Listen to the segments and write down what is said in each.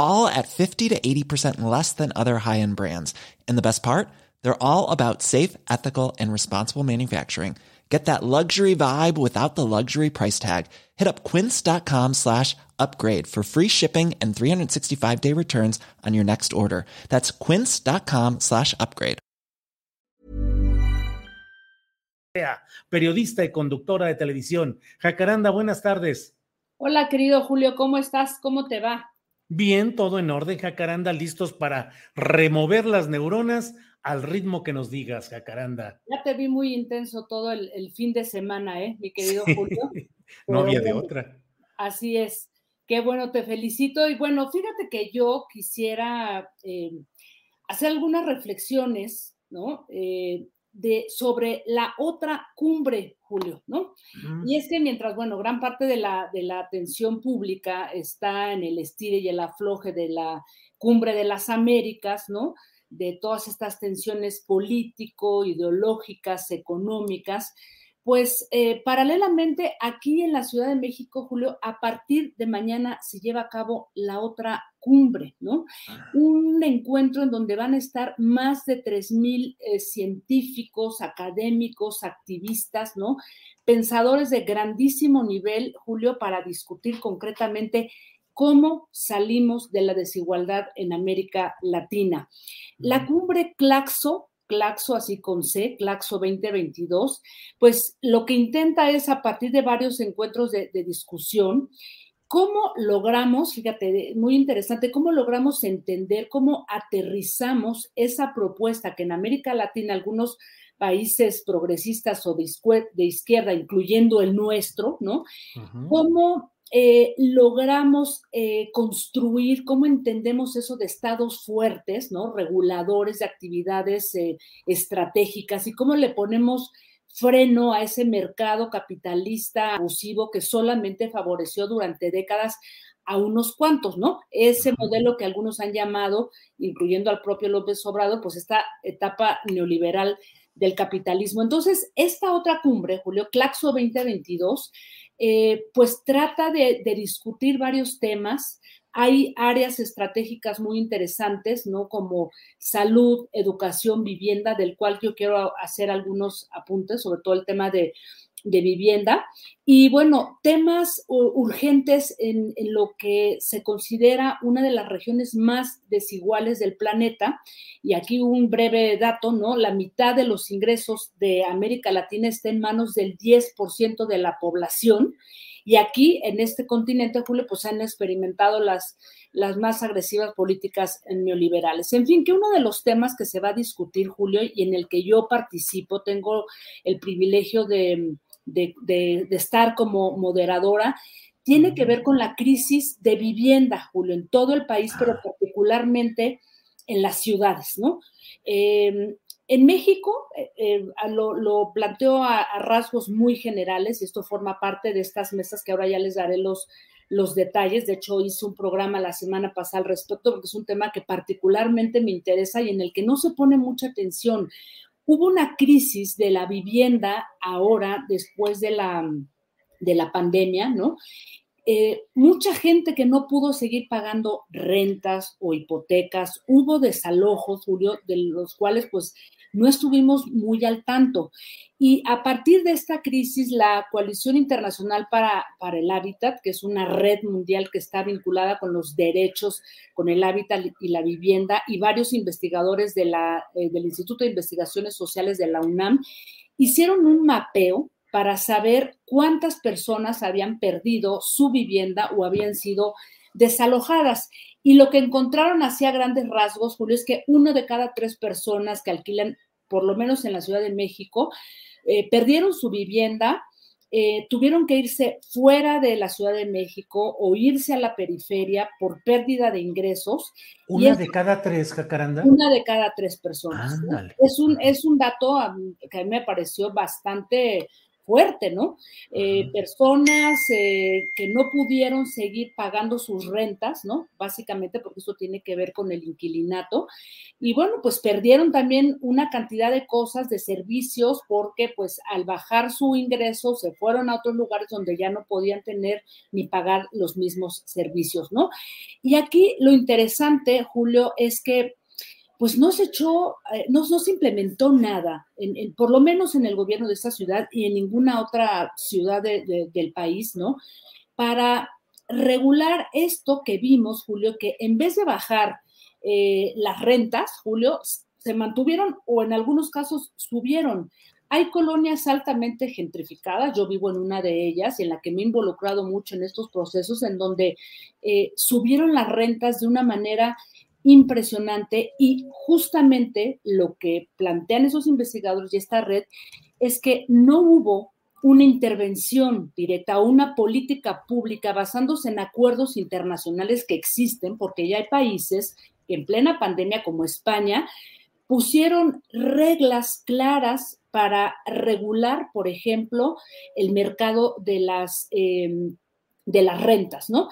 all at 50 to 80% less than other high-end brands. And the best part? They're all about safe, ethical, and responsible manufacturing. Get that luxury vibe without the luxury price tag. Hit up quince.com slash upgrade for free shipping and 365-day returns on your next order. That's quince.com slash upgrade. Periodista y conductora de televisión. Jacaranda, buenas tardes. Hola, querido Julio, ¿cómo estás? ¿Cómo te va? Bien, todo en orden, Jacaranda, listos para remover las neuronas al ritmo que nos digas, Jacaranda. Ya te vi muy intenso todo el, fin de semana, ¿eh, mi querido Julio? no había de otra. Así es. Qué bueno, te felicito. Y bueno, fíjate que yo quisiera eh, hacer algunas reflexiones, ¿no? Eh, de, sobre la otra cumbre, Julio, ¿no? Y es que mientras, bueno, gran parte de la, de la atención pública está en el estire y el afloje de la cumbre de las Américas, ¿no? De todas estas tensiones político, ideológicas, económicas, pues eh, paralelamente aquí en la Ciudad de México, Julio, a partir de mañana se lleva a cabo la otra cumbre, ¿no? Un encuentro en donde van a estar más de 3.000 eh, científicos, académicos, activistas, ¿no? Pensadores de grandísimo nivel, Julio, para discutir concretamente cómo salimos de la desigualdad en América Latina. La cumbre Claxo Claxo, así con C, Claxo 2022, pues lo que intenta es a partir de varios encuentros de, discusión, ¿Cómo logramos, fíjate, muy interesante, cómo logramos entender, cómo aterrizamos esa propuesta que en América Latina algunos países progresistas o de, izquierda, incluyendo el nuestro, ¿no? ¿Cómo eh, logramos eh, construir, cómo entendemos eso de estados fuertes, ¿no? Reguladores de actividades eh, estratégicas y cómo le ponemos freno a ese mercado capitalista abusivo que solamente favoreció durante décadas a unos cuantos, ¿no? Ese modelo que algunos han llamado, incluyendo al propio López Obrador, pues esta etapa neoliberal del capitalismo. Entonces, esta otra cumbre, Julio, Claxo 2022, eh, pues trata de, discutir varios temas. Hay áreas estratégicas muy interesantes, ¿no? Como salud, educación, vivienda, del cual yo quiero hacer algunos apuntes, sobre todo el tema de de vivienda. Y bueno, temas urgentes en, lo que se considera una de las regiones más desiguales del planeta. Y aquí un breve dato, ¿no? La mitad de los ingresos de América Latina está en manos del 10% de la población. Y aquí, en este continente, Julio, pues han experimentado las, las más agresivas políticas neoliberales. En fin, que uno de los temas que se va a discutir, Julio, y en el que yo participo, tengo el privilegio de, de, estar como moderadora, tiene que ver con la crisis de vivienda, Julio, en todo el país, pero ah. particularmente en las ciudades, ¿no? Em, en México eh, eh, lo, planteo a, rasgos muy generales y esto forma parte de estas mesas que ahora ya les daré los, detalles. De hecho, hice un programa la semana pasada al respecto porque es un tema que particularmente me interesa y en el que no se pone mucha atención. Hubo una crisis de la vivienda ahora, después de la, de la pandemia, ¿no? Eh, mucha gente que no pudo seguir pagando rentas o hipotecas, hubo desalojos, Julio, de los cuales pues no estuvimos muy al tanto. Y a partir de esta crisis, la Coalición Internacional para, para el Hábitat, que es una red mundial que está vinculada con los derechos, con el hábitat y la vivienda, y varios investigadores de la, eh, del Instituto de Investigaciones Sociales de la UNAM, hicieron un mapeo para saber cuántas personas habían perdido su vivienda o habían sido desalojadas. Y lo que encontraron hacia grandes rasgos, Julio, es que uno de cada tres personas que alquilan, por lo menos en la Ciudad de México, eh, perdieron su vivienda, eh, tuvieron que irse fuera de la Ciudad de México o irse a la periferia por pérdida de ingresos. ¿Una de cada tres, Jacaranda? Una de cada tres personas. Es, un, es un dato que a mí me pareció bastante fuerte, ¿no? Eh, personas eh, que no pudieron seguir pagando sus rentas, ¿no? Básicamente porque eso tiene que ver con el inquilinato. Y bueno, pues perdieron también una cantidad de cosas, de servicios, porque pues al bajar su ingreso se fueron a otros lugares donde ya no podían tener ni pagar los mismos servicios, ¿no? Y aquí lo interesante, Julio, es que pues no se echó, eh, no, se implementó nada, por lo menos en el gobierno de esta ciudad y en ninguna otra ciudad del país, ¿no? Para regular esto que vimos, Julio, que en vez de bajar eh, las rentas, Julio, se mantuvieron o en algunos casos subieron. Hay colonias altamente gentrificadas, yo vivo en una de ellas y en la que me he involucrado mucho en estos procesos, en donde eh, subieron las rentas de una manera impresionante y justamente lo que plantean esos investigadores y esta red es que no hubo una intervención directa o una política pública basándose en acuerdos internacionales que existen, porque ya hay países que en plena pandemia como España pusieron reglas claras para regular, por ejemplo, el mercado de las eh, de las rentas, ¿no?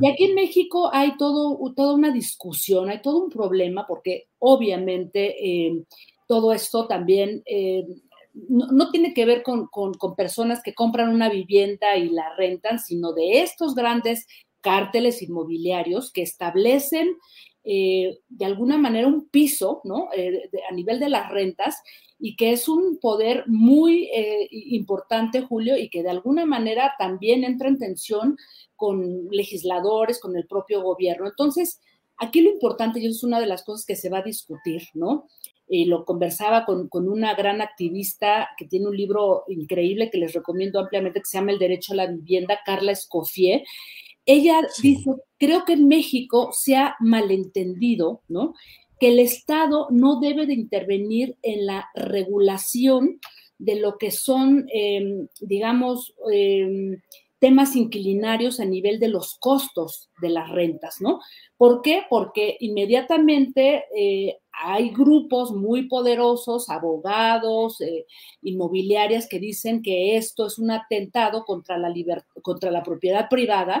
Y aquí en México hay todo, toda una discusión, hay todo un problema, porque obviamente eh, todo esto también eh, no, tiene que ver con, personas que compran una vivienda y la rentan, sino de estos grandes cárteles inmobiliarios que establecen eh, de alguna manera un piso, ¿no? a nivel de las rentas y que es un poder muy eh, importante, Julio, y que de alguna manera también entra en tensión con legisladores, con el propio gobierno. Entonces, aquí lo importante, y es una de las cosas que se va a discutir, ¿no? Y lo conversaba con, una gran activista que tiene un libro increíble que les recomiendo ampliamente, que se llama El Derecho a la Vivienda, Carla Escofié. Ella dice, creo que en México se ha malentendido, ¿no? Que el Estado no debe de intervenir en la regulación de lo que son, em, digamos, em, temas inquilinarios a nivel de los costos de las rentas, ¿no? ¿Por qué? Porque inmediatamente eh, hay grupos muy poderosos, abogados, eh, inmobiliarias, que dicen que esto es un atentado contra la, contra la propiedad privada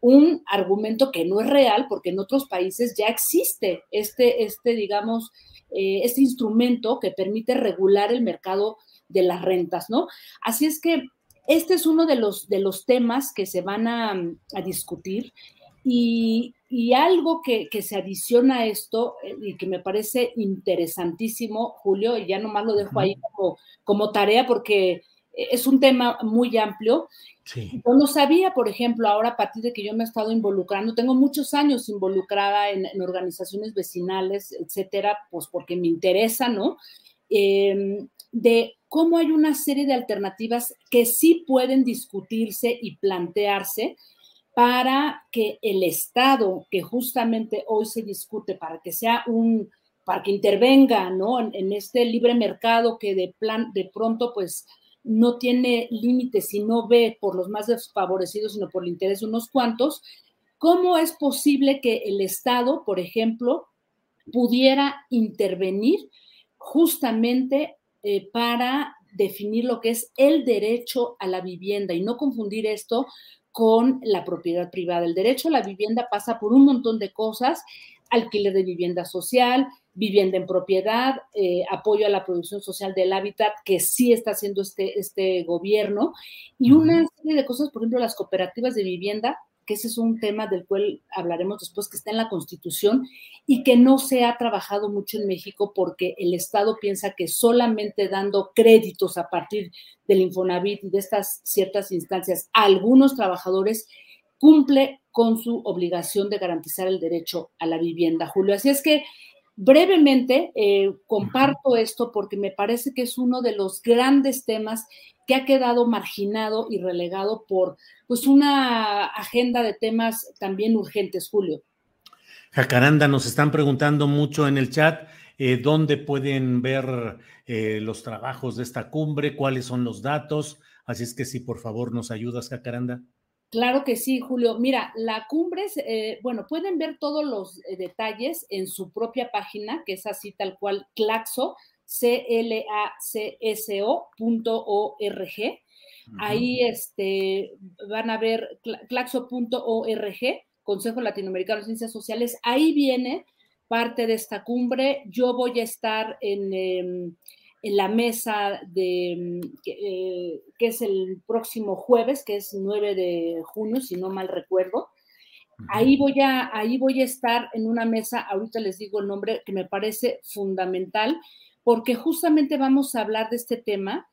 Un argumento que no es real porque en otros países ya existe este, este digamos, eh, este instrumento que permite regular el mercado de las rentas, ¿no? Así es que este es uno de los, de los temas que se van a, discutir y, algo que, se adiciona a esto eh, y que me parece interesantísimo, Julio, y ya nomás lo dejo ahí como, como tarea porque es un tema muy amplio, yo no sabía, por ejemplo, ahora a partir de que yo me he estado involucrando, tengo muchos años involucrada en, organizaciones vecinales, etcétera, pues porque me interesa, ¿no? Em, de cómo hay una serie de alternativas que sí pueden discutirse y plantearse para que el Estado, que justamente hoy se discute, para que sea un, para que intervenga, ¿no? En, este libre mercado que de plan, de pronto, pues, no tiene límites y no ve por los más desfavorecidos, sino por el interés de unos cuantos, ¿cómo es posible que el Estado, por ejemplo, pudiera intervenir justamente eh, para definir lo que es el derecho a la vivienda y no confundir esto con la propiedad privada. El derecho a la vivienda pasa por un montón de cosas, alquiler de vivienda social, vivienda en propiedad, eh, apoyo a la producción social del hábitat, que sí está haciendo este, este gobierno, y una serie de cosas, por ejemplo, las cooperativas de vivienda que ese es un tema del cual hablaremos después, que está en la Constitución y que no se ha trabajado mucho en México porque el Estado piensa que solamente dando créditos a partir del Infonavit y de estas ciertas instancias a algunos trabajadores cumple con su obligación de garantizar el derecho a la vivienda, Julio. Así es que brevemente eh, comparto esto porque me parece que es uno de los grandes temas que ha quedado marginado y relegado por pues una agenda de temas también urgentes, Julio. Jacaranda, nos están preguntando mucho en el chat eh, dónde pueden ver eh, los trabajos de esta cumbre, cuáles son los datos. Así es que sí, por favor, nos ayudas, Jacaranda. Claro que sí, Julio. Mira, la cumbre, eh, bueno, pueden ver todos los detalles en su propia página, que es así tal cual, Claxo, clacso.org. Ahí este, van a ver claxo.org, Consejo Latinoamericano de Ciencias Sociales. Ahí viene parte de esta cumbre. Yo voy a estar en, em, la mesa de, em, eh, que es el próximo jueves, que es 9 de junio, si no mal recuerdo. Ahí voy, a, ahí voy a estar en una mesa, ahorita les digo el nombre, que me parece fundamental, porque justamente vamos a hablar de este tema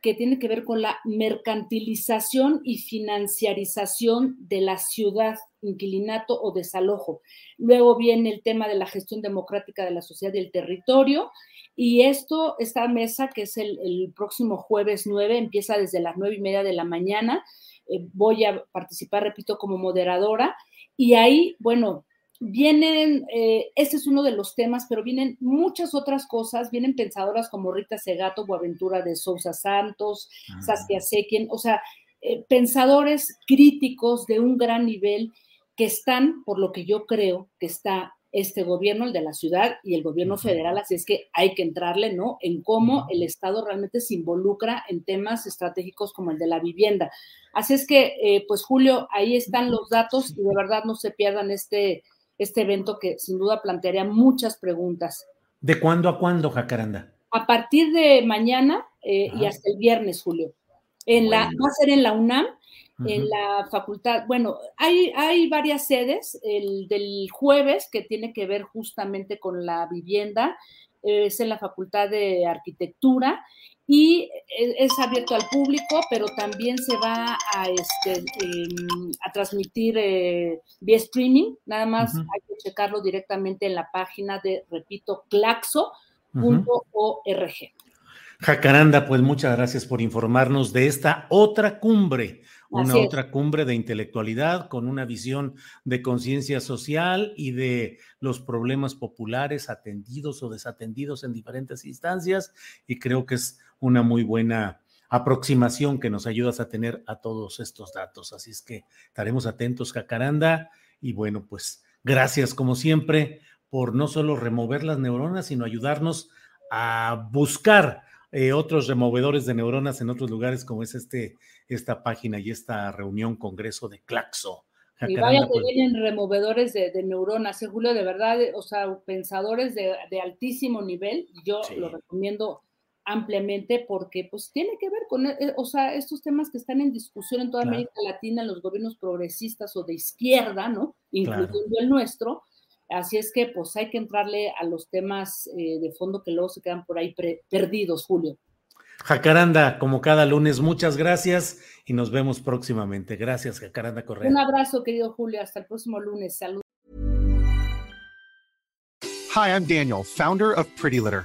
que tiene que ver con la mercantilización y financiarización de la ciudad, inquilinato o desalojo. Luego viene el tema de la gestión democrática de la sociedad y el territorio. Y esto, esta mesa, que es el, próximo jueves 9, empieza desde las nueve y media de la mañana. Eh, voy a participar, repito, como moderadora. Y ahí, bueno, vienen, eh, ese es uno de los temas, pero vienen muchas otras cosas, vienen pensadoras como Rita Segato, Boaventura de Sousa Santos, ah. Saskia Sekien, o sea, eh, pensadores críticos de un gran nivel que están, por lo que yo creo que está este gobierno, el de la ciudad y el gobierno federal, así es que hay que entrarle, ¿no? En cómo el Estado realmente se involucra en temas estratégicos como el de la vivienda. Así es que, eh, pues Julio, ahí están los datos y de verdad no se pierdan este, este evento que sin duda plantearía muchas preguntas. ¿De cuándo a cuándo, Jacaranda? A partir de mañana eh, y hasta el viernes, Julio. En la, va a ser en la UNAM, en la facultad. Bueno, hay, hay varias sedes. El del jueves, que tiene que ver justamente con la vivienda, es en la Facultad de Arquitectura y es abierto al público, pero también se va a, este, em, a transmitir eh, vía streaming. Nada más hay que checarlo directamente en la página de, repito, claxo.org. Jacaranda, pues muchas gracias por informarnos de esta otra cumbre, una otra cumbre de intelectualidad con una visión de conciencia social y de los problemas populares atendidos o desatendidos en diferentes instancias. Y creo que es una muy buena aproximación que nos ayudas a tener a todos estos datos. Así es que estaremos atentos, Jacaranda. Y bueno, pues gracias como siempre por no solo remover las neuronas, sino ayudarnos a buscar eh, otros removedores de neuronas en otros lugares, como es este, esta página y esta reunión, congreso de Claxo. Y vaya que pues vienen removedores de, neuronas, ¿eh, Julio, de verdad, o sea, pensadores de, altísimo nivel. Yo lo recomiendo ampliamente porque pues tiene que ver con, eh, o sea, estos temas que están en discusión en toda América Latina, en los gobiernos progresistas o de izquierda, ¿no? Incluyendo el nuestro. Así es que pues hay que entrarle a los temas eh, de fondo que luego se quedan por ahí perdidos, Julio. Jacaranda, como cada lunes, muchas gracias y nos vemos próximamente. Gracias, Jacaranda Correa. Un abrazo, querido Julio. Hasta el próximo lunes. Saludos. Hi, I'm Daniel, founder of Pretty Litter.